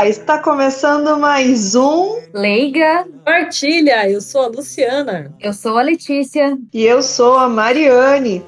Olá! Está começando mais um Leiga. Partilha, eu sou a Luciana. Eu sou a Letícia. E eu sou a Mariane.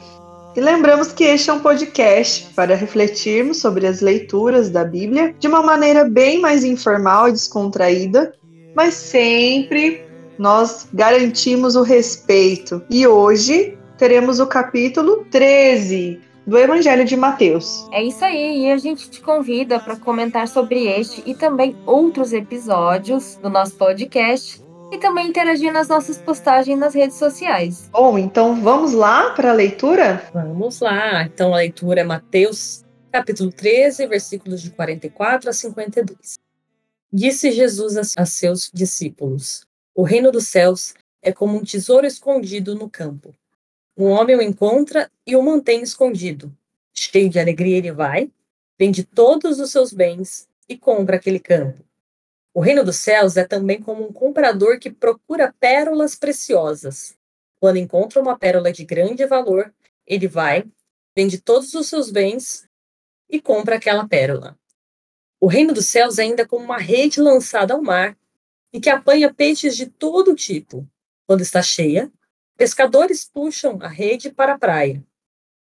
E lembramos que este é um podcast para refletirmos sobre as leituras da Bíblia de uma maneira bem mais informal e descontraída, mas sempre nós garantimos o respeito. E hoje teremos o capítulo 13 do Evangelho de Mateus. É isso aí, e a gente te convida para comentar sobre este e também outros episódios do nosso podcast e também interagir nas nossas postagens nas redes sociais. Bom, então vamos lá para a leitura? Vamos lá. Então a leitura é Mateus, capítulo 13, versículos de 44 a 52. Disse Jesus a, a seus discípulos: O reino dos céus é como um tesouro escondido no campo um homem o encontra e o mantém escondido. Cheio de alegria, ele vai, vende todos os seus bens e compra aquele campo. O reino dos céus é também como um comprador que procura pérolas preciosas. Quando encontra uma pérola de grande valor, ele vai, vende todos os seus bens e compra aquela pérola. O reino dos céus é ainda como uma rede lançada ao mar e que apanha peixes de todo tipo. Quando está cheia, Pescadores puxam a rede para a praia,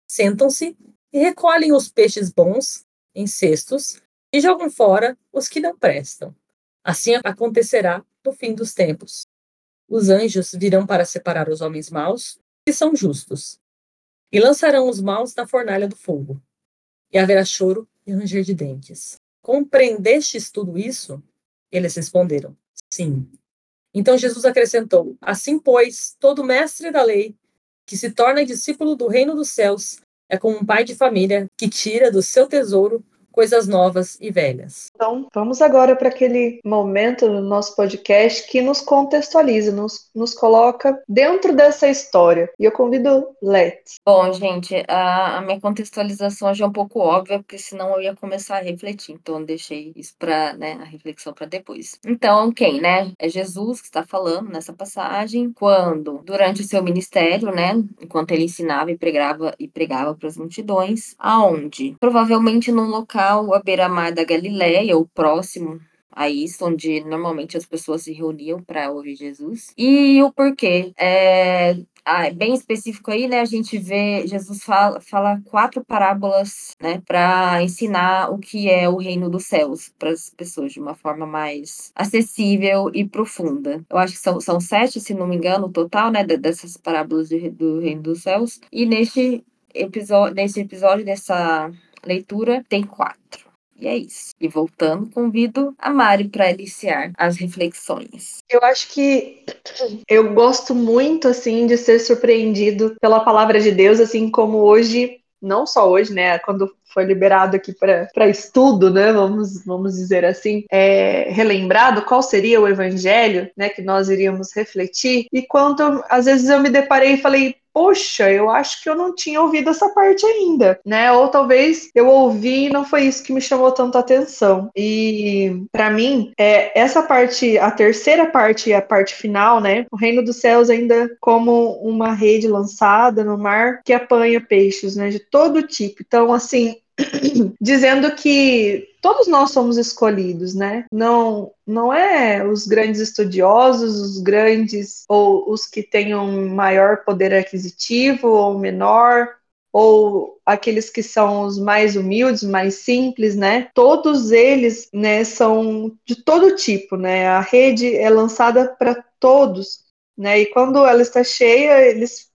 sentam-se e recolhem os peixes bons em cestos e jogam fora os que não prestam. Assim acontecerá no fim dos tempos. Os anjos virão para separar os homens maus que são justos, e lançarão os maus na fornalha do fogo. E haverá choro e ranger de dentes. Compreendestes tudo isso? Eles responderam: Sim. Então Jesus acrescentou: Assim, pois, todo mestre da lei que se torna discípulo do reino dos céus é como um pai de família que tira do seu tesouro coisas novas e velhas. Então, vamos agora para aquele momento no nosso podcast que nos contextualiza, nos, nos coloca dentro dessa história. E eu convido Let. Bom, gente, a, a, minha contextualização já é um pouco óbvia, porque senão eu ia começar a refletir. Então, eu deixei isso para né, a reflexão para depois. Então, quem, né? É Jesus que está falando nessa passagem, quando, durante o seu ministério, né, enquanto ele ensinava e pregava e pregava para as multidões, aonde? Provavelmente num local local beira-mar da Galiléia, ou próximo a isso, onde normalmente as pessoas se reuniam para ouvir Jesus. E o porquê? É, ah, bem específico aí, né? A gente vê Jesus fala, fala quatro parábolas, né, para ensinar o que é o reino dos céus para as pessoas de uma forma mais acessível e profunda. Eu acho que são, são sete, se não me engano, o total, né, dessas parábolas do, do reino dos céus. E neste episódio, nesse episódio dessa leitura tem quatro. E é isso. E voltando, convido a Mari para iniciar as reflexões. Eu acho que eu gosto muito assim de ser surpreendido pela palavra de Deus, assim como hoje, não só hoje, né, quando foi liberado aqui para estudo, né, vamos, vamos dizer assim, é, relembrado qual seria o evangelho, né, que nós iríamos refletir. E quando às vezes eu me deparei e falei, poxa, eu acho que eu não tinha ouvido essa parte ainda, né? Ou talvez eu ouvi e não foi isso que me chamou tanto atenção. E para mim, é essa parte, a terceira parte e a parte final, né? O reino dos céus ainda como uma rede lançada no mar que apanha peixes, né? De todo tipo. Então, assim, dizendo que todos nós somos escolhidos, né? Não, não é os grandes estudiosos, os grandes ou os que tenham maior poder aquisitivo ou menor, ou aqueles que são os mais humildes, mais simples, né? Todos eles, né, são de todo tipo, né? A rede é lançada para todos, né? E quando ela está cheia, eles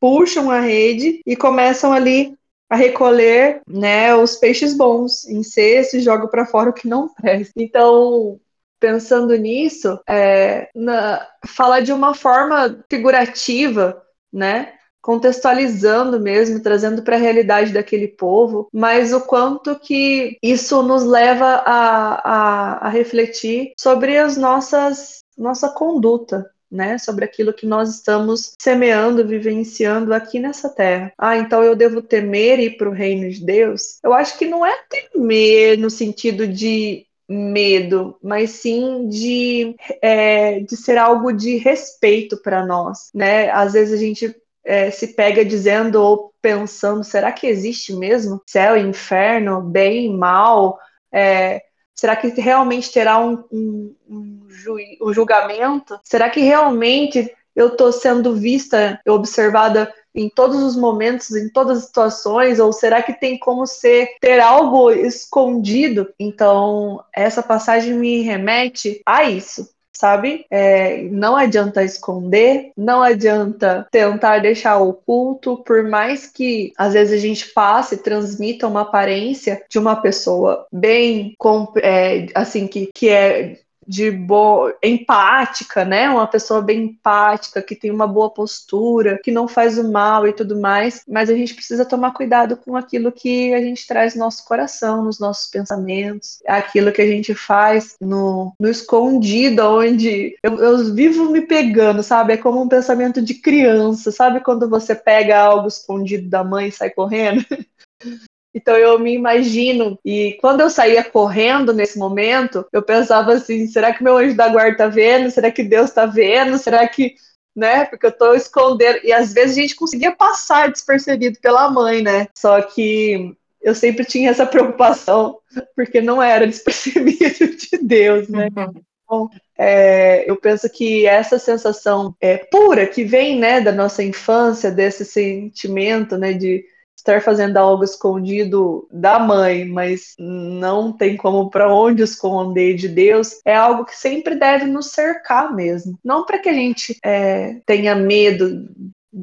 puxam a rede e começam ali a recolher né, os peixes bons em cesto e joga para fora o que não presta. Então, pensando nisso, é, na, falar de uma forma figurativa, né? contextualizando mesmo, trazendo para a realidade daquele povo, mas o quanto que isso nos leva a, a, a refletir sobre as nossas nossa conduta, né, sobre aquilo que nós estamos semeando, vivenciando aqui nessa terra. Ah, então eu devo temer ir para o reino de Deus? Eu acho que não é temer no sentido de medo, mas sim de, é, de ser algo de respeito para nós, né? Às vezes a gente é, se pega dizendo ou pensando, será que existe mesmo céu inferno, bem mal? É, Será que realmente terá um, um, um, ju um julgamento? Será que realmente eu estou sendo vista, observada em todos os momentos, em todas as situações, ou será que tem como ser ter algo escondido? Então, essa passagem me remete a isso. Sabe? É, não adianta esconder, não adianta tentar deixar oculto, por mais que às vezes a gente faça e transmita uma aparência de uma pessoa bem, é, assim, que, que é de boa, empática, né? Uma pessoa bem empática, que tem uma boa postura, que não faz o mal e tudo mais, mas a gente precisa tomar cuidado com aquilo que a gente traz no nosso coração, nos nossos pensamentos, aquilo que a gente faz no, no escondido, onde eu, eu vivo me pegando, sabe? É como um pensamento de criança, sabe? Quando você pega algo escondido da mãe e sai correndo. Então eu me imagino, e quando eu saía correndo nesse momento, eu pensava assim: será que meu anjo da guarda tá vendo? Será que Deus tá vendo? Será que. Né? Porque eu tô escondendo. E às vezes a gente conseguia passar despercebido pela mãe, né? Só que eu sempre tinha essa preocupação, porque não era despercebido de Deus, né? Uhum. Então, é, eu penso que essa sensação é, pura que vem né, da nossa infância, desse sentimento né, de estar fazendo algo escondido da mãe, mas não tem como para onde esconder de Deus, é algo que sempre deve nos cercar mesmo. Não para que a gente é, tenha medo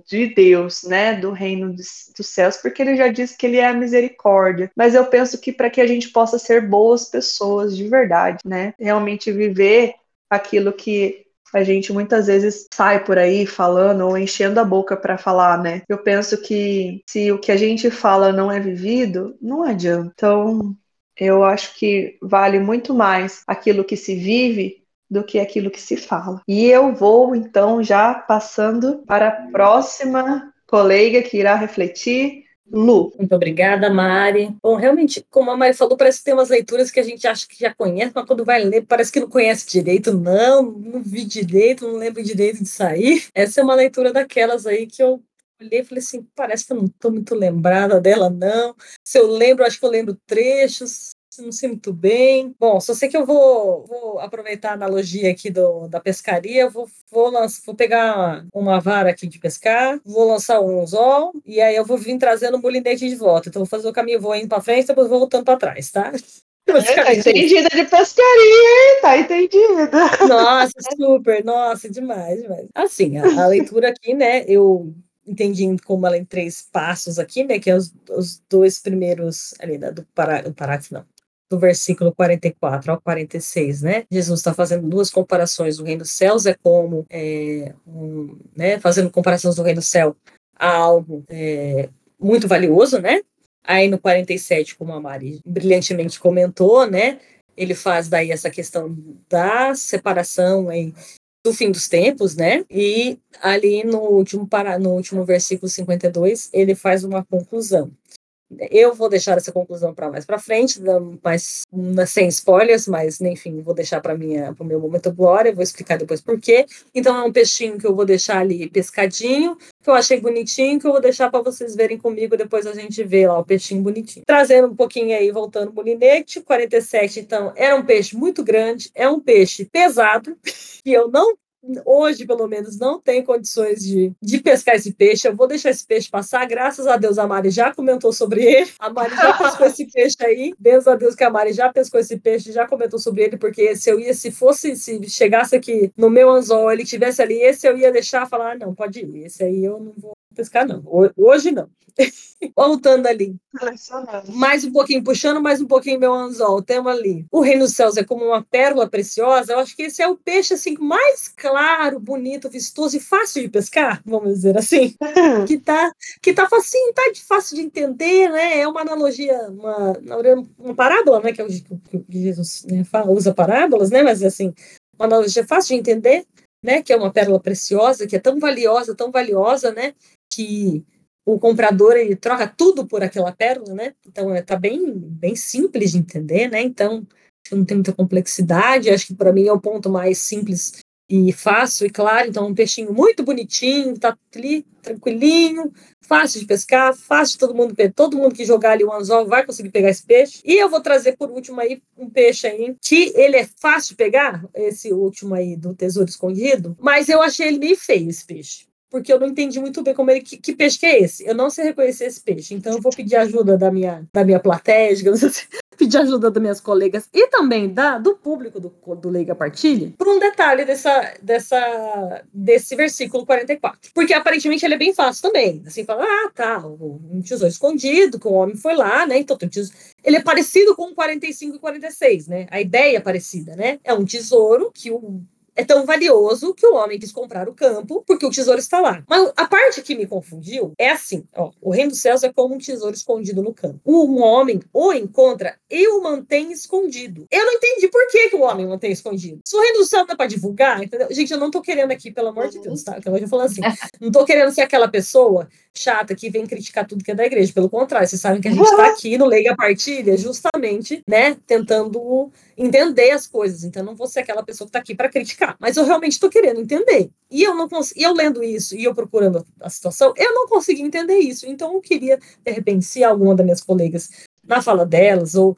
de Deus, né, do reino dos céus, porque ele já disse que ele é a misericórdia. Mas eu penso que para que a gente possa ser boas pessoas de verdade, né, realmente viver aquilo que a gente muitas vezes sai por aí falando ou enchendo a boca para falar, né? Eu penso que se o que a gente fala não é vivido, não adianta. Então, eu acho que vale muito mais aquilo que se vive do que aquilo que se fala. E eu vou então já passando para a próxima colega que irá refletir Lu. Muito obrigada, Mari. Bom, realmente, como a Mari falou, parece que tem umas leituras que a gente acha que já conhece, mas quando vai ler, parece que não conhece direito. Não, não vi direito, não lembro direito de sair. Essa é uma leitura daquelas aí que eu olhei e falei assim, parece que eu não estou muito lembrada dela, não. Se eu lembro, acho que eu lembro trechos, não sei muito bem. Bom, só sei que eu vou, vou aproveitar a analogia aqui do, da pescaria, vou, vou, lançar, vou pegar uma vara aqui de pescar, vou lançar um anzol, e aí eu vou vir trazendo o molinete de volta. Então, vou fazer o caminho, vou indo para frente, depois vou voltando para trás, tá? É, tá entendida de pescaria, hein? Tá entendida. Nossa, super, nossa, demais, demais. Assim, a, a leitura aqui, né, eu entendi como ela em três passos aqui, né, que é os, os dois primeiros ali, né, do, pará, do parágrafo, não, do versículo 44 ao 46, né? Jesus está fazendo duas comparações. O reino dos céus é como, é, um, né? Fazendo comparações do reino do céu a algo é, muito valioso, né? Aí no 47, como a Mari brilhantemente comentou, né? Ele faz daí essa questão da separação em, do fim dos tempos, né? E ali no último, para, no último versículo 52, ele faz uma conclusão. Eu vou deixar essa conclusão para mais para frente, mas sem spoilers, mas enfim, vou deixar para minha para o meu momento glória, vou explicar depois por quê. Então é um peixinho que eu vou deixar ali pescadinho, que eu achei bonitinho, que eu vou deixar para vocês verem comigo, depois a gente vê lá o peixinho bonitinho. Trazendo um pouquinho aí, voltando o molinete, 47, então, era um peixe muito grande, é um peixe pesado, que eu não hoje, pelo menos, não tem condições de, de pescar esse peixe. Eu vou deixar esse peixe passar. Graças a Deus, a Mari já comentou sobre ele. A Mari já pescou esse peixe aí. Deus a Deus que a Mari já pescou esse peixe, já comentou sobre ele, porque se eu ia, se fosse, se chegasse aqui no meu anzol, ele tivesse ali, esse eu ia deixar falar, ah, não, pode ir. Esse aí eu não vou pescar, não. Hoje não. Voltando ali. Mais um pouquinho, puxando mais um pouquinho meu anzol. Temos ali. O reino dos céus é como uma pérola preciosa. Eu acho que esse é o peixe assim mais claro, bonito, vistoso e fácil de pescar, vamos dizer assim. que tá, que tá facinho, tá fácil de entender, né? É uma analogia, uma, uma parábola, né? Que, é o, que Jesus né, fala, usa parábolas, né? Mas assim, uma analogia fácil de entender, né? Que é uma pérola preciosa, que é tão valiosa, tão valiosa, né? Que o comprador ele troca tudo por aquela pérola, né? Então está bem, bem simples de entender, né? Então não tem muita complexidade. Acho que para mim é o ponto mais simples e fácil e claro, então um peixinho muito bonitinho, tá ali tranquilinho, fácil de pescar, fácil de todo mundo pegar, todo mundo que jogar ali o anzol vai conseguir pegar esse peixe. E eu vou trazer por último aí um peixe aí que ele é fácil de pegar, esse último aí do tesouro escondido, mas eu achei ele meio feio esse peixe porque eu não entendi muito bem como ele que, que, peixe que é esse. Eu não sei reconhecer esse peixe, então eu vou pedir ajuda da minha da minha plateia, digamos assim, pedir ajuda das minhas colegas e também da do público do, do Leiga Partilha por um detalhe dessa, dessa desse versículo 44. Porque aparentemente ele é bem fácil também. Assim, fala, ah, tá, um tesouro escondido, que o homem foi lá, né? Então tem um tesouro. Ele é parecido com o 45 e 46, né? A ideia é parecida, né? É um tesouro que o é tão valioso que o homem quis comprar o campo porque o tesouro está lá. Mas a parte que me confundiu é assim: ó, o reino dos céus é como um tesouro escondido no campo. Um homem o encontra e o mantém escondido. Eu não entendi por que, que o homem mantém escondido. Se o reino dos céus não é para divulgar, entendeu? Gente, eu não tô querendo aqui, pelo amor de Deus, tá? Que eu falando assim. Não tô querendo ser aquela pessoa chata que vem criticar tudo que é da igreja. Pelo contrário, vocês sabem que a gente está aqui no Leiga Partilha justamente, né, tentando entender as coisas. Então, não vou ser aquela pessoa que está aqui para criticar. Mas eu realmente estou querendo entender. E eu não consigo, eu lendo isso e eu procurando a situação, eu não consegui entender isso. Então, eu queria, de repente, se alguma das minhas colegas, na fala delas, ou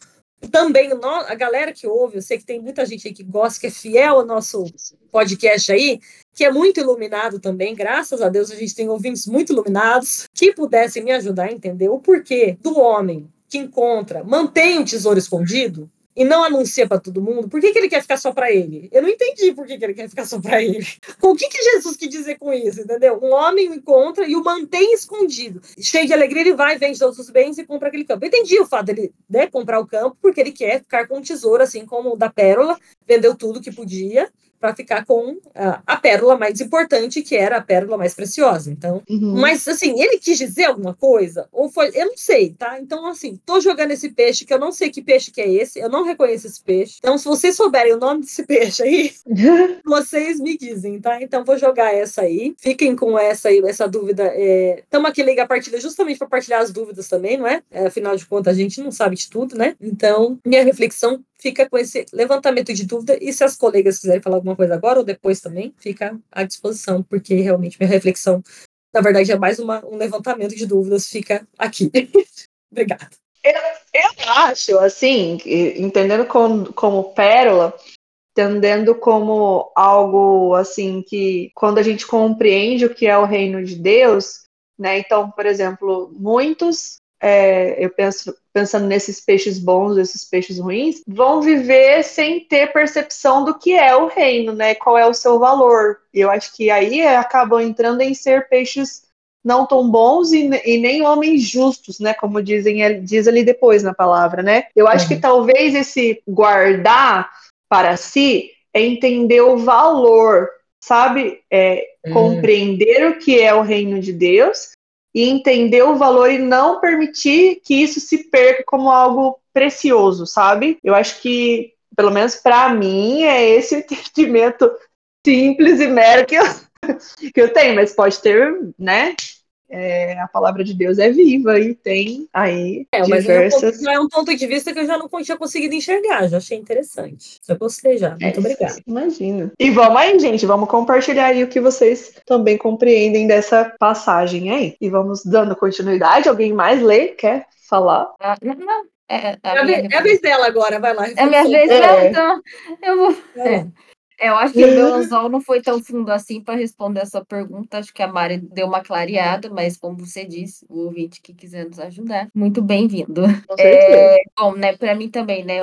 também a galera que ouve, eu sei que tem muita gente aí que gosta, que é fiel ao nosso podcast aí, que é muito iluminado também, graças a Deus a gente tem ouvintes muito iluminados, que pudessem me ajudar a entender o porquê do homem que encontra, mantém o tesouro escondido, e não anuncia para todo mundo, por que, que ele quer ficar só para ele? Eu não entendi por que, que ele quer ficar só para ele. O que, que Jesus quis dizer com isso, entendeu? Um homem o encontra e o mantém escondido. Cheio de alegria, ele vai, vende todos os bens e compra aquele campo. Eu entendi o fato dele né, comprar o campo, porque ele quer ficar com um tesouro, assim como o da pérola, vendeu tudo que podia, para ficar com a, a, pérola mais importante, que era a pérola mais preciosa. Então, uhum. mas assim, ele quis dizer alguma coisa ou foi, eu não sei, tá? Então, assim, tô jogando esse peixe que eu não sei que peixe que é esse, eu não reconheço esse peixe. Então, se vocês souberem o nome desse peixe aí, vocês me dizem, tá? Então, vou jogar essa aí. Fiquem com essa aí, essa dúvida. Estamos é... aqui liga a partida justamente para partilhar as dúvidas também, não é? é? Afinal de contas, a gente não sabe de tudo, né? Então, minha reflexão fica com esse levantamento de dúvida. E se as colegas quiserem falar alguma coisa agora ou depois também, fica à disposição, porque realmente minha reflexão, na verdade, é mais uma, um levantamento de dúvidas, fica aqui. Obrigada. Eu, eu acho, assim, entendendo como, como pérola, entendendo como algo assim que quando a gente compreende o que é o reino de Deus, né? Então, por exemplo, muitos é, eu penso pensando nesses peixes bons, esses peixes ruins, vão viver sem ter percepção do que é o reino, né? Qual é o seu valor. E eu acho que aí acabam entrando em ser peixes não tão bons e, e, nem homens justos, né? Como dizem, diz ali depois na palavra, né? Eu acho uhum. que talvez esse guardar para si é entender o valor, sabe? É, uhum. Compreender o que é o reino de Deus e entender o valor e não permitir que isso se perca como algo precioso, sabe? Eu acho que, pelo menos para mim, é esse entendimento simples e mero que eu, que eu tenho, mas pode ter, né? É, a palavra de Deus é viva e tem aí é, diversas. Mas é um, ponto, de vista que eu já não tinha conseguido enxergar, já achei interessante. Só gostei já. Muito é, obrigada. Imagina. E vamos aí, gente, vamos compartilhar aí o que vocês também compreendem dessa passagem aí. E vamos dando continuidade. Alguém mais lê? Quer falar? Ah, não. É, a, é, minha... é a vez dela agora, vai lá. É a minha vez, é. então eu vou. É. É, eu acho que o meu anzol não foi tão fundo assim para responder essa pergunta. Acho que a Mari deu uma clareada, mas como você disse, o ouvinte que quiser nos ajudar, muito bem-vindo. É, bom, né, para mim também, né,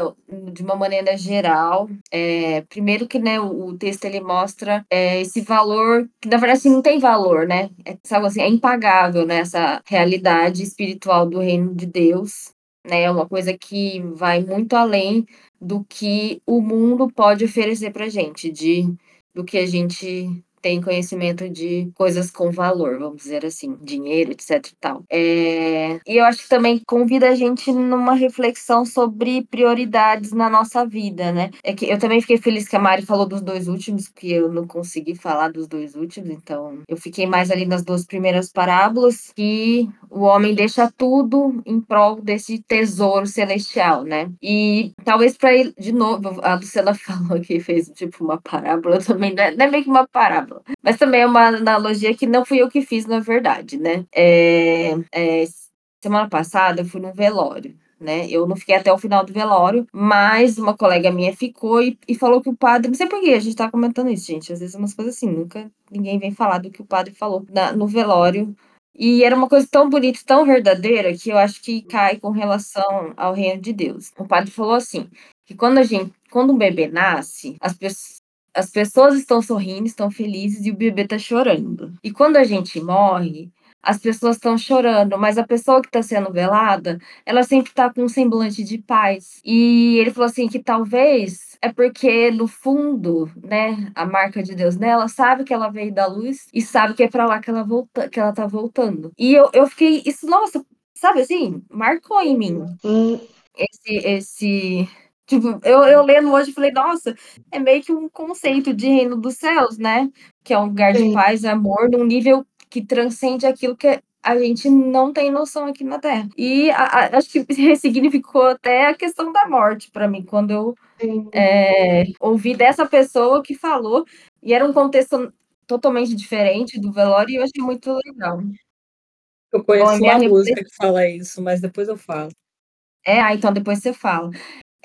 de uma maneira geral, é, primeiro que, né, o, o texto ele mostra é, esse valor, que na verdade assim, não tem valor, né, é, sabe assim, é impagável, né, essa realidade espiritual do reino de Deus, né, é uma coisa que vai muito além do que o mundo pode oferecer para gente, de do que a gente tem conhecimento de coisas com valor, vamos dizer assim, dinheiro, etc e tal. É... E eu acho que também convida a gente numa reflexão sobre prioridades na nossa vida, né? É que eu também fiquei feliz que a Mari falou dos dois últimos, porque eu não consegui falar dos dois últimos, então eu fiquei mais ali nas duas primeiras parábolas, que o homem deixa tudo em prol desse tesouro celestial, né? E talvez para ir de novo, a Luciana falou que fez tipo uma parábola também, não é, não é meio que uma parábola, mas também é uma analogia que não fui eu que fiz, na verdade, né? É, é, semana passada eu fui num velório né? Eu não fiquei até o final do velório, mas uma colega minha ficou e, e falou que o padre, não sei por que a gente tá comentando isso, gente, às vezes umas coisas assim, nunca ninguém vem falar do que o padre falou na, no velório. E era uma coisa tão bonita, tão verdadeira, que eu acho que cai com relação ao reino de Deus. O padre falou assim, que quando a gente, quando um bebê nasce, as pessoas as pessoas estão sorrindo, estão felizes e o bebê está chorando. E quando a gente morre, as pessoas estão chorando, mas a pessoa que está sendo velada, ela sempre está com um semblante de paz. E ele falou assim que talvez é porque no fundo, né, a marca de Deus nela sabe que ela veio da luz e sabe que é para lá que ela volta, que ela tá voltando. E eu, eu fiquei isso, nossa, sabe assim, marcou em mim. Esse esse Tipo, eu, eu lendo hoje falei, nossa, é meio que um conceito de reino dos céus, né? Que é um lugar de paz e amor num nível que transcende aquilo que a gente não tem noção aqui na Terra. E a, a, acho que ressignificou até a questão da morte para mim, quando eu é, ouvi dessa pessoa que falou, e era um contexto totalmente diferente do velório, e eu achei muito legal. Eu conheço Bom, uma música que fala isso, mas depois eu falo. É, ah, então depois você fala.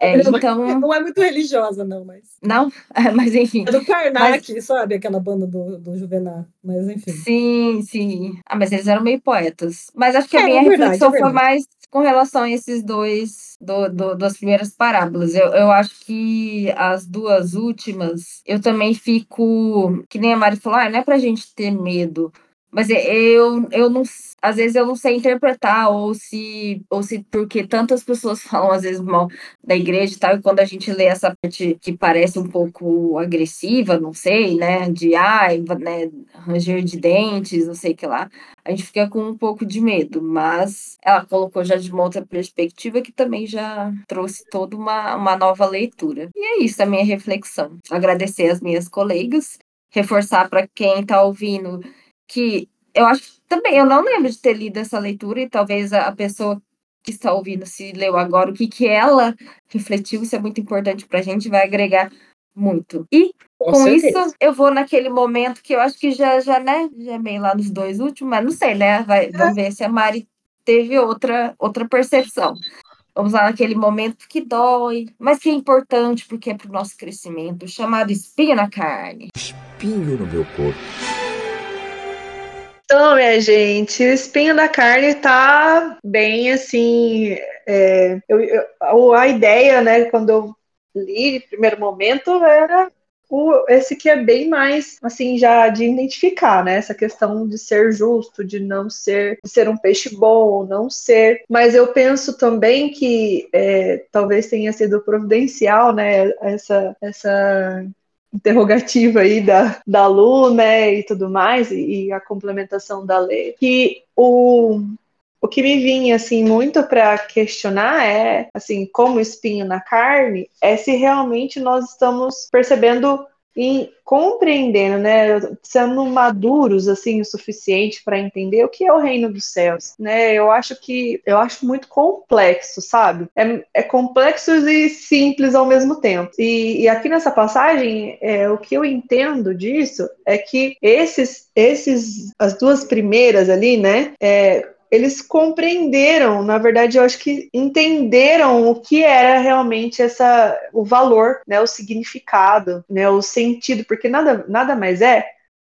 É, então... Não é muito religiosa, não, mas. Não? mas enfim. É do Karnak, mas... sabe? Aquela banda do, do Juvenal. Mas enfim. Sim, sim. Ah, mas eles eram meio poetas. Mas acho que a é, minha é verdade, reflexão é foi mais com relação a esses dois, do, do, das primeiras parábolas. Eu, eu acho que as duas últimas, eu também fico. Que nem a Mari falou, ah, não é pra gente ter medo. Mas eu, eu não, às vezes eu não sei interpretar, ou se, ou se porque tantas pessoas falam às vezes mal da igreja e tal, e quando a gente lê essa parte que parece um pouco agressiva, não sei, né, de ai, né, ranger de dentes, não sei o que lá, a gente fica com um pouco de medo, mas ela colocou já de uma outra perspectiva que também já trouxe toda uma, uma nova leitura. E é isso a minha reflexão. Agradecer as minhas colegas, reforçar para quem está ouvindo que eu acho também, eu não lembro de ter lido essa leitura, e talvez a, pessoa que está ouvindo, se leu agora, o que, que ela refletiu, isso é muito importante para a gente, vai agregar muito. E com, com isso, eu vou naquele momento que eu acho que já, já, né, já é meio lá nos dois últimos, mas não sei, né? Vai, vamos ver se a Mari teve outra, outra percepção. Vamos lá naquele momento que dói, mas que é importante porque é para o nosso crescimento, chamado espinho na carne. Espinho no meu corpo. Então, minha gente, o espinho da carne tá bem assim. É, eu, eu, a ideia, né, quando eu li de primeiro momento, era o, esse que é bem mais assim já de identificar, né? Essa questão de ser justo, de não ser, de ser um peixe bom não ser. Mas eu penso também que é, talvez tenha sido providencial, né? Essa, essa interrogativa aí da, da Lu, né, e tudo mais, e, e a complementação da lei, que o, o que me vinha assim muito para questionar é assim como espinho na carne é se realmente nós estamos percebendo e compreendendo, né, sendo maduros assim o suficiente para entender o que é o reino dos céus, né? Eu acho que eu acho muito complexo, sabe? É, é complexo e simples ao mesmo tempo. E, e aqui nessa passagem, é, o que eu entendo disso é que esses, esses, as duas primeiras ali, né, é, eles compreenderam, na verdade, eu acho que entenderam o que era realmente essa o valor, né, o significado, né, o sentido, porque nada, nada mais é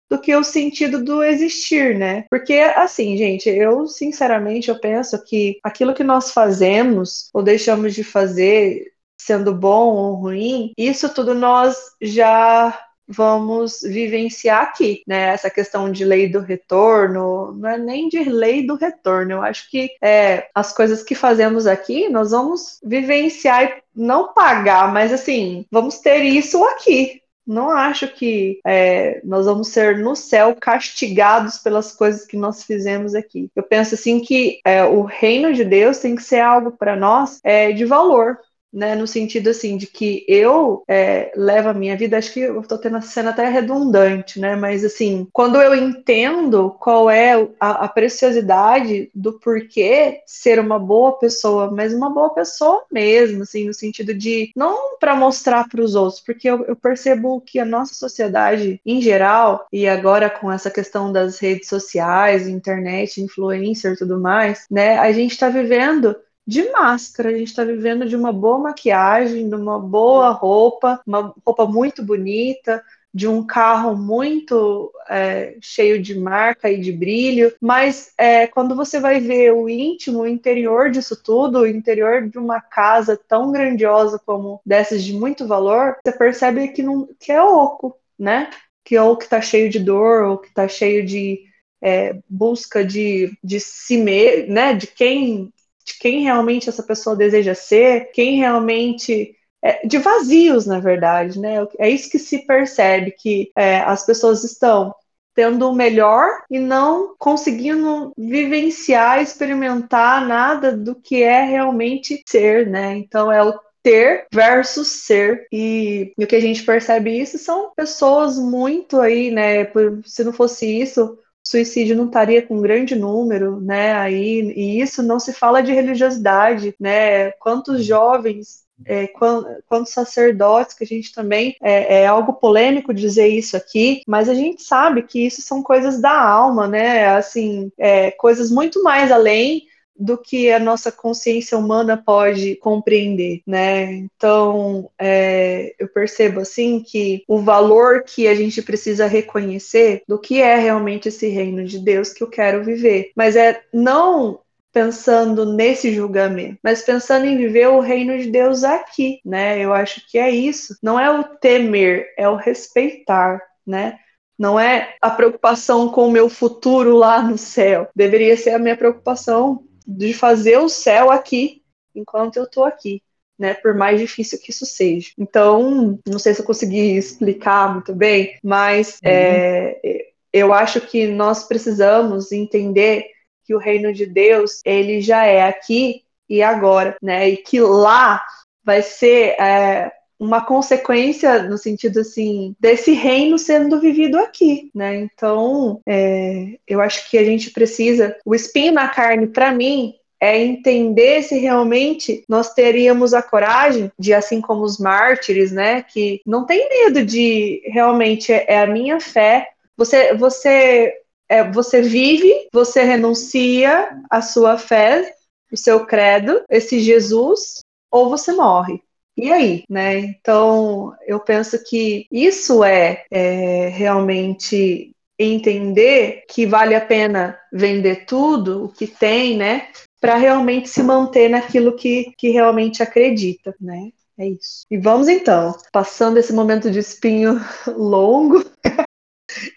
do que o sentido do existir, né? Porque assim, gente, eu sinceramente eu penso que aquilo que nós fazemos ou deixamos de fazer, sendo bom ou ruim, isso tudo nós já vamos vivenciar aqui, né? Essa questão de lei do retorno, não é nem de lei do retorno, eu acho que é, as coisas que fazemos aqui, nós vamos vivenciar e não pagar, mas assim, vamos ter isso aqui, não acho que é, nós vamos ser no céu castigados pelas coisas que nós fizemos aqui. Eu penso assim que é, o reino de Deus tem que ser algo para nós é, de valor, né, no sentido assim de que eu é, levo a minha vida, acho que eu estou tendo a cena até redundante, né, mas assim, quando eu entendo qual é a, a, preciosidade do porquê ser uma boa pessoa, mas uma boa pessoa mesmo, assim, no sentido de não para mostrar para os outros, porque eu, eu percebo que a nossa sociedade em geral, e agora com essa questão das redes sociais, internet, influencer tudo mais, né, a gente está vivendo de máscara. A gente está vivendo de uma boa maquiagem, de uma boa roupa, uma roupa muito bonita, de um carro muito é, cheio de marca e de brilho, mas é, quando você vai ver o íntimo, o interior disso tudo, o interior de uma casa tão grandiosa como dessas de muito valor, você percebe que, não, que é oco, né? Que ou que está cheio de dor, ou que está cheio de é, busca de, de si mesmo, né? De quem de quem realmente essa pessoa deseja ser, quem realmente é, de vazios, na verdade, né? É isso que se percebe que é, as pessoas estão tendo o melhor e não conseguindo vivenciar, experimentar nada do que é realmente ser, né? Então é o ter versus ser. E, e, o que a gente percebe isso são pessoas muito aí, né? Por, se não fosse isso, suicídio não estaria com um grande número, né? Aí, e isso não se fala de religiosidade, né? Quantos jovens é, quantos sacerdotes, que a gente também é, é, algo polêmico dizer isso aqui, mas a gente sabe que isso são coisas da alma, né? Assim, é, coisas muito mais além do que a nossa consciência humana pode compreender, né? Então, é, eu percebo assim que o valor que a gente precisa reconhecer do que é realmente esse reino de Deus que eu quero viver, mas é não pensando nesse julgamento, mas pensando em viver o reino de Deus aqui, né? Eu acho que é isso. Não é o temer, é o respeitar, né? Não é a preocupação com o meu futuro lá no céu. Deveria ser a minha preocupação de fazer o céu aqui, enquanto eu estou aqui. Né, por mais difícil que isso seja. Então, não sei se eu consegui explicar muito bem, mas uhum. é, eu acho que nós precisamos entender que o reino de Deus ele já é aqui e agora, né? E que lá vai ser é, uma consequência no sentido assim desse reino sendo vivido aqui, né? Então, é, eu acho que a gente precisa o espinho na carne para mim é entender se realmente nós teríamos a coragem de, assim como os mártires, né, que não tem medo de realmente é, é a minha fé. Você, você, é, você vive, você renuncia a sua fé, o seu credo, esse Jesus, ou você morre. E aí, né? Então, eu penso que isso é, é realmente entender que vale a pena vender tudo o que tem, né? Para realmente se manter naquilo que, que realmente acredita, né? É isso. E vamos então, passando esse momento de espinho longo,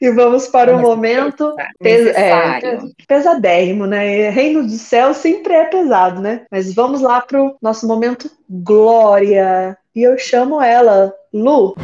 e vamos para o momento pes é, pesadérrimo, né? Reino do céu sempre é pesado, né? Mas vamos lá para o nosso momento glória. E eu chamo ela, Lu.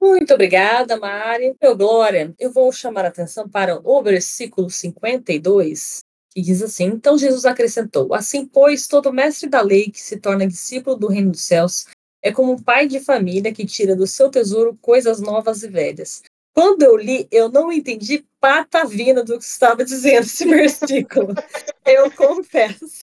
Muito obrigada, Mari. Meu glória, eu vou chamar a atenção para o versículo 52, que diz assim: Então Jesus acrescentou: Assim, pois, todo mestre da lei que se torna discípulo do reino dos céus é como um pai de família que tira do seu tesouro coisas novas e velhas. Quando eu li, eu não entendi patavina do que estava dizendo esse versículo. eu confesso.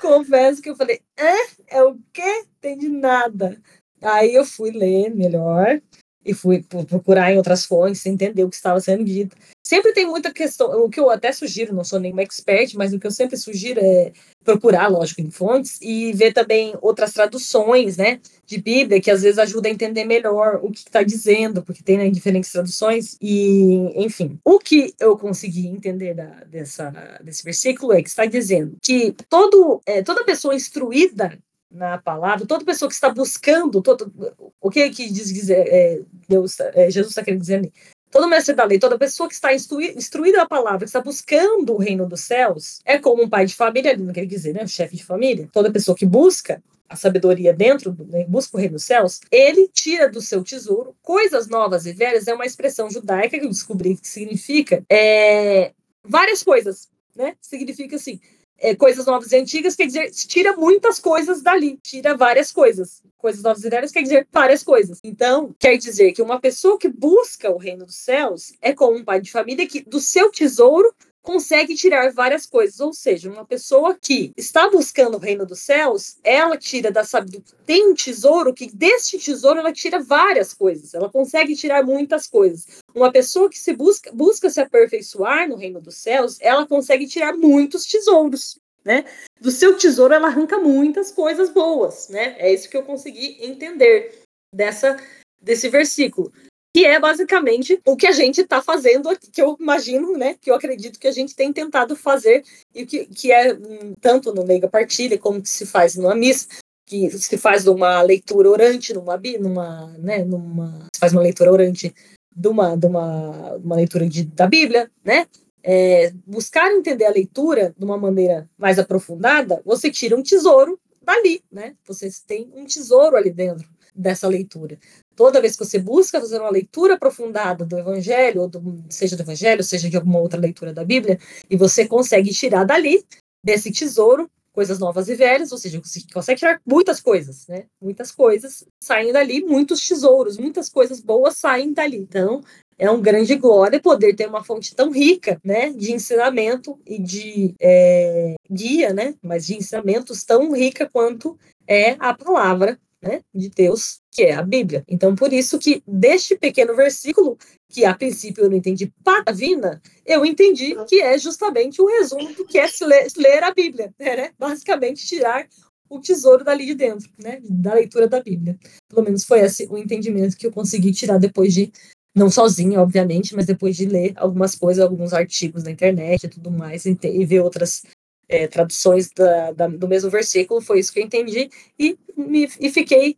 Confesso que eu falei, é, é o quê? Entendi nada. Aí eu fui ler melhor e fui procurar em outras fontes, entender o que estava sendo dito. Sempre tem muita questão, o que eu até sugiro, não sou nenhuma expert, mas o que eu sempre sugiro é procurar, lógico, em fontes e ver também outras traduções, né, de Bíblia, que às vezes ajuda a entender melhor o que está dizendo, porque tem né, diferentes traduções e, enfim. O que eu consegui entender da, dessa, desse versículo é que está dizendo que todo, é, toda pessoa instruída na palavra, toda pessoa que está buscando, todo, o que que diz, diz é, Deus, é, Jesus está querendo dizer ali? Todo mestre da lei, toda pessoa que está instruída na palavra, que está buscando o reino dos céus, é como um pai de família, não quer dizer, né? Chefe de família. Toda pessoa que busca a sabedoria dentro, né, busca o reino dos céus, ele tira do seu tesouro coisas novas e velhas, é uma expressão judaica que eu descobri que significa é, várias coisas, né? Significa assim, é, coisas novas e antigas, quer dizer, tira muitas coisas dali, tira várias coisas. Coisas novas e velhas quer dizer várias coisas. Então, quer dizer que uma pessoa que busca o reino dos céus é como um pai de família que do seu tesouro consegue tirar várias coisas. Ou seja, uma pessoa que está buscando o reino dos céus, ela tira da sabedoria. Tem um tesouro que deste tesouro ela tira várias coisas. Ela consegue tirar muitas coisas. Uma pessoa que se busca, busca se aperfeiçoar no reino dos céus, ela consegue tirar muitos tesouros. Né? Do seu tesouro ela arranca muitas coisas boas, né? É isso que eu consegui entender dessa desse versículo que é basicamente o que a gente está fazendo que eu imagino, né, que eu acredito que a gente tem tentado fazer, e que, que é hum, tanto no Mega Partilha como que se faz numa missa, que se faz uma leitura orante, numa, numa, né, numa, se faz uma leitura orante de uma, de uma, uma leitura de, da Bíblia, né, é, buscar entender a leitura de uma maneira mais aprofundada, você tira um tesouro dali, né, você tem um tesouro ali dentro dessa leitura toda vez que você busca fazer uma leitura aprofundada do Evangelho, ou do, seja do Evangelho, seja de alguma outra leitura da Bíblia, e você consegue tirar dali, desse tesouro, coisas novas e velhas, ou seja, você consegue tirar muitas coisas, né? Muitas coisas saem dali, muitos tesouros, muitas coisas boas saem dali. Então, é um grande glória poder ter uma fonte tão rica, né, de ensinamento e de é, guia, né, mas de ensinamentos tão rica quanto é a palavra né, de Deus, que é a Bíblia. Então, por isso que deste pequeno versículo, que a princípio eu não entendi patavina, eu entendi que é justamente o resumo do que é ler, a Bíblia, né? Basicamente tirar o tesouro dali de dentro, né? Da leitura da Bíblia. Pelo menos foi esse o entendimento que eu consegui tirar depois de não sozinha, obviamente, mas depois de ler algumas coisas, alguns artigos na internet e tudo mais, e ver outras é, traduções da, da, do mesmo versículo, foi isso que eu entendi, e, me, e fiquei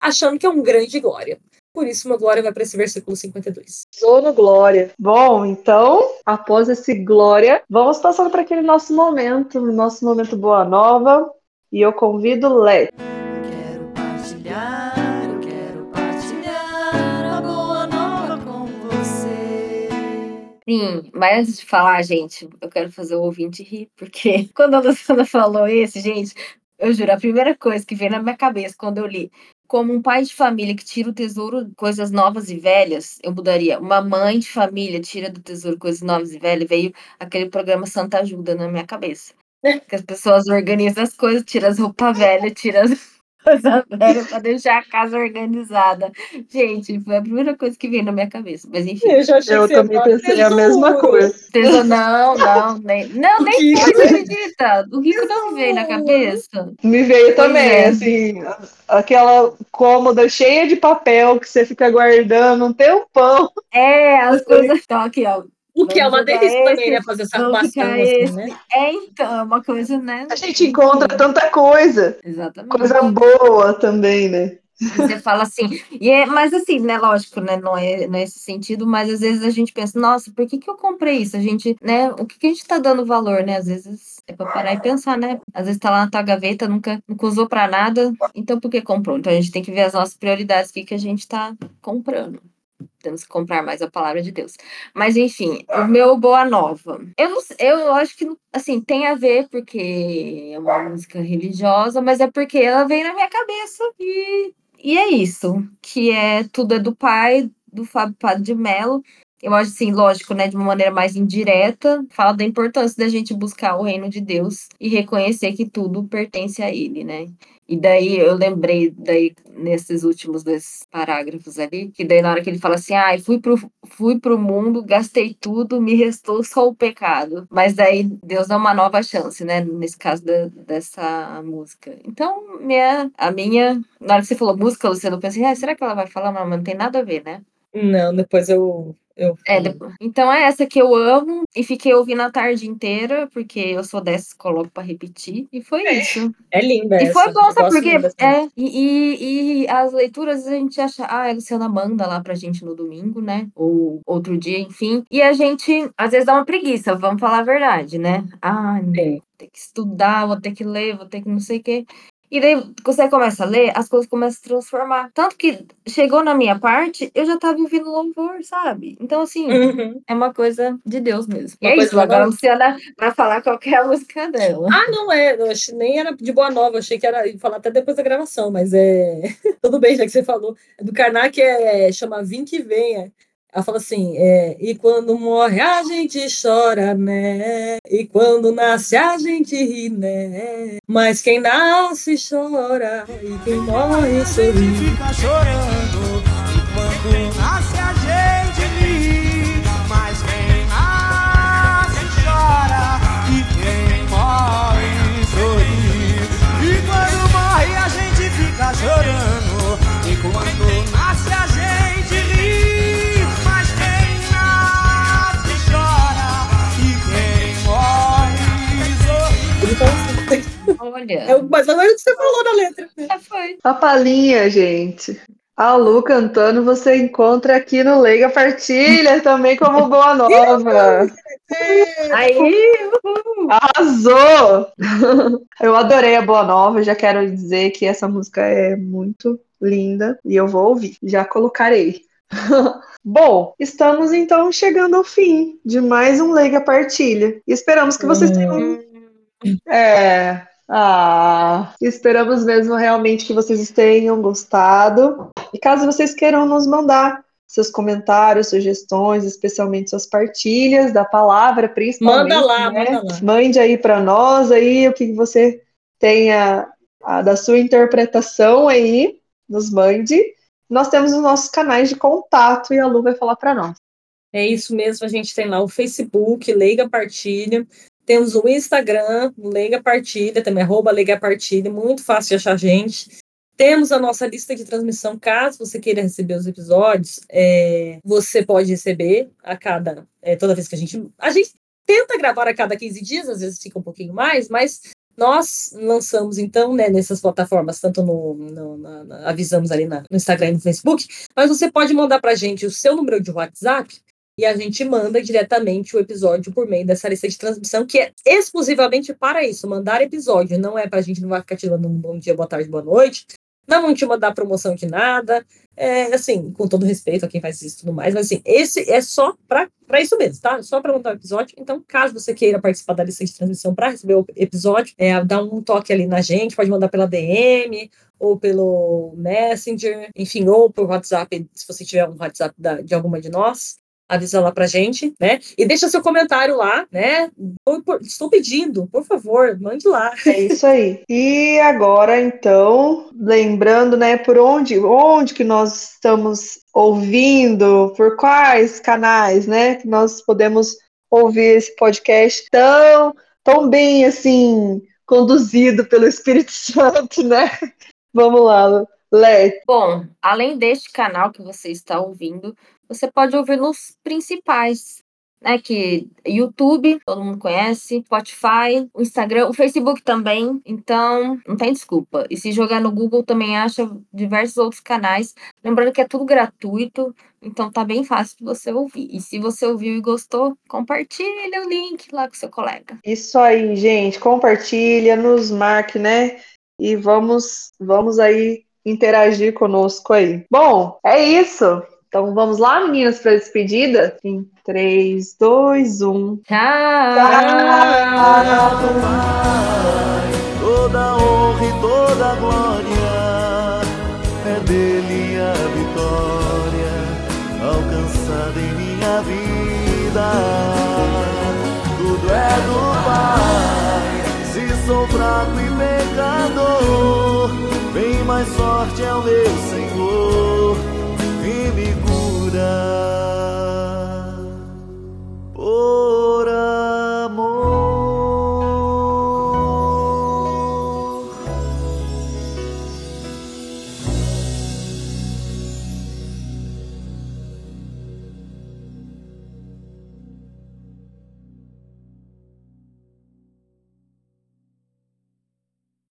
achando que é um grande glória. Por isso, meu glória vai para esse versículo 52. Sono glória. Bom, então, após esse glória, vamos passando para aquele nosso momento, nosso momento boa nova. E eu convido Lé. Sim, mas antes de falar, gente, eu quero fazer o ouvinte rir, porque quando a Luciana falou isso, gente, eu juro, a primeira coisa que veio na minha cabeça quando eu li, como um pai de família que tira o tesouro coisas novas e velhas, eu mudaria. Uma mãe de família tira do tesouro coisas novas e velhas, veio aquele programa Santa Ajuda na minha cabeça. Que as pessoas organizam as coisas, tiram as roupas velhas, tiram as coisa velha pra deixar a casa organizada. Gente, foi a primeira coisa que veio na minha cabeça. Mas enfim. Eu, já achei eu também pensei a mesma coisa. Tesouro, não, não, nem, não, nem foi, você acredita? O rico não veio na cabeça. Me veio também, é. assim, aquela cômoda cheia de papel que você fica guardando um tempão. É, as coisas estão aqui, ó. O que é uma delícia esse, também, né? Fazer essa arrumação assim, né? É, então, é uma coisa, né? A gente encontra tanta coisa. Exatamente. Coisa boa também, né? Você fala assim, e é, mas assim, né, lógico, né, não é nesse sentido, mas às vezes a gente pensa, nossa, por que, que eu comprei isso? A gente, né, o que, que a gente tá dando valor, né? Às vezes é para parar e pensar, né? Às vezes tá lá na tua gaveta, nunca, nunca usou para nada, então por que comprou? Então a gente tem que ver as nossas prioridades, o que, que a gente tá comprando temos que comprar mais a palavra de Deus. Mas enfim, o meu Boa Nova. Eu eu acho que assim tem a ver porque é uma música religiosa, mas é porque ela veio na minha cabeça e, e é isso, que é tudo é do pai do Fábio Padre de Mello. Eu acho assim, lógico, né, de uma maneira mais indireta, fala da importância da gente buscar o reino de Deus e reconhecer que tudo pertence a ele, né? E daí eu lembrei daí nesses últimos dois parágrafos ali, que daí na hora que ele fala assim, ah, fui pro, fui pro mundo, gastei tudo, me restou só o pecado. Mas daí Deus dá uma nova chance, né? Nesse caso da, dessa música. Então, minha, a minha, na hora que você falou música, Luciano, eu pensei, ah, será que ela vai falar? Mas não tem nada a ver, né? Não, depois eu eu é, então é essa que eu amo e fiquei ouvindo a tarde inteira, porque eu sou dessas, coloco para repetir, e foi é, isso. É linda E essa. foi bom, sabe porque é, e, e, e, as leituras a gente acha, ah, a Luciana manda lá pra gente no domingo, né? Ou outro dia, enfim. E a gente, às vezes, dá uma preguiça, vamos falar a verdade, né? Ah, vou ter que estudar, vou ter que ler, vou ter que não sei o quê. E daí você começa a ler, as coisas começam a se transformar. Tanto que chegou na minha parte, eu já tava ouvindo louvor, sabe? Então, assim, Uhum. é uma coisa de Deus mesmo. E Uma é isso, agora a legal. Luciana vai falar qual que a música dela. Ah, não é. Eu achei, nem era de boa nova. Achei que era ia falar até depois da gravação, mas é. Tudo bem, já que você falou. É do Karnak é chama Vim que Venha. Ela fala assim: é, e quando morre a gente chora, né? E quando nasce a gente ri, né? Mas quem nasce chora e quem morre sorri. fica chorando e quando nasce Olha, é o- mas olha o que você falou na letra. já foi. A palhinha, gente. A Lu cantando você encontra aqui no Leiga Partilha, também como Boa Nova. Aí, uhul. Arrasou! Eu adorei a Boa Nova, já quero dizer que essa música é muito linda e eu vou ouvir, já colocarei. Bom, estamos então chegando ao fim de mais um Leiga Partilha. E esperamos que vocês tenham. É. Ah, esperamos mesmo realmente que vocês tenham gostado. E caso vocês queiram nos mandar seus comentários, sugestões, especialmente suas partilhas da palavra, principalmente. Manda lá, né? manda lá. Mande aí para nós aí o que você tenha a, da sua interpretação aí, nos mande. Nós temos os nossos canais de contato e a Lu vai falar para nós. É isso mesmo, a gente tem lá o Facebook, Leiga Partilha. Temos o Instagram, Leiga Partilha, também arroba Leiga Partilha, muito fácil de achar a gente. Temos a nossa lista de transmissão, caso você queira receber os episódios, é, você pode receber a cada, é, toda vez que a gente, a gente tenta gravar a cada 15 dias, às vezes fica um pouquinho mais, mas nós lançamos então, né, nessas plataformas, tanto no, no- na- na- avisamos ali na- no Instagram e no Facebook, mas você pode mandar para a gente o seu número de WhatsApp e a gente manda diretamente o episódio por meio dessa lista de transmissão, que é exclusivamente para isso, mandar episódio. Não é para a gente não vai ficar te dando um bom dia, boa tarde, boa noite. Não vão te mandar promoção de nada. É assim, com todo respeito a quem faz isso e tudo mais, mas assim, esse é só para isso mesmo, tá? Só para montar o episódio. Então, caso você queira participar da lista de transmissão para receber o episódio, é, dá um toque ali na gente, pode mandar pela DM ou pelo Messenger, enfim, ou por WhatsApp, se você tiver um WhatsApp da- de alguma de nós avisa lá pra gente, né? E deixa seu comentário lá, né? Estou pedindo, por favor, mande lá. É isso aí. E agora, então, lembrando, né, por onde, onde que nós estamos ouvindo, por quais canais, né, que nós podemos ouvir esse podcast tão, tão bem, assim, conduzido pelo Espírito Santo, né? Vamos lá, Lé. Bom, além deste canal que você está ouvindo, você pode ouvir nos principais, né? Que YouTube, todo mundo conhece, Spotify, o Instagram, o Facebook também. Então, não tem desculpa. E se jogar no Google também acha diversos outros canais. Lembrando que é tudo gratuito, então tá bem fácil de você ouvir. E se você ouviu e gostou, compartilha o link lá com seu colega. Isso aí, gente, compartilha, nos marque, né? E vamos, vamos aí interagir conosco aí. Bom, é isso. Então vamos lá, meninas, para a despedida? Em um. 3, 2, 1. Tchau! Toda honra e toda glória é dele a vitória alcançada em minha vida. Tudo é do Pai. Se sou fraco e pecador, bem mais forte é o meu Senhor e me Hallelujah.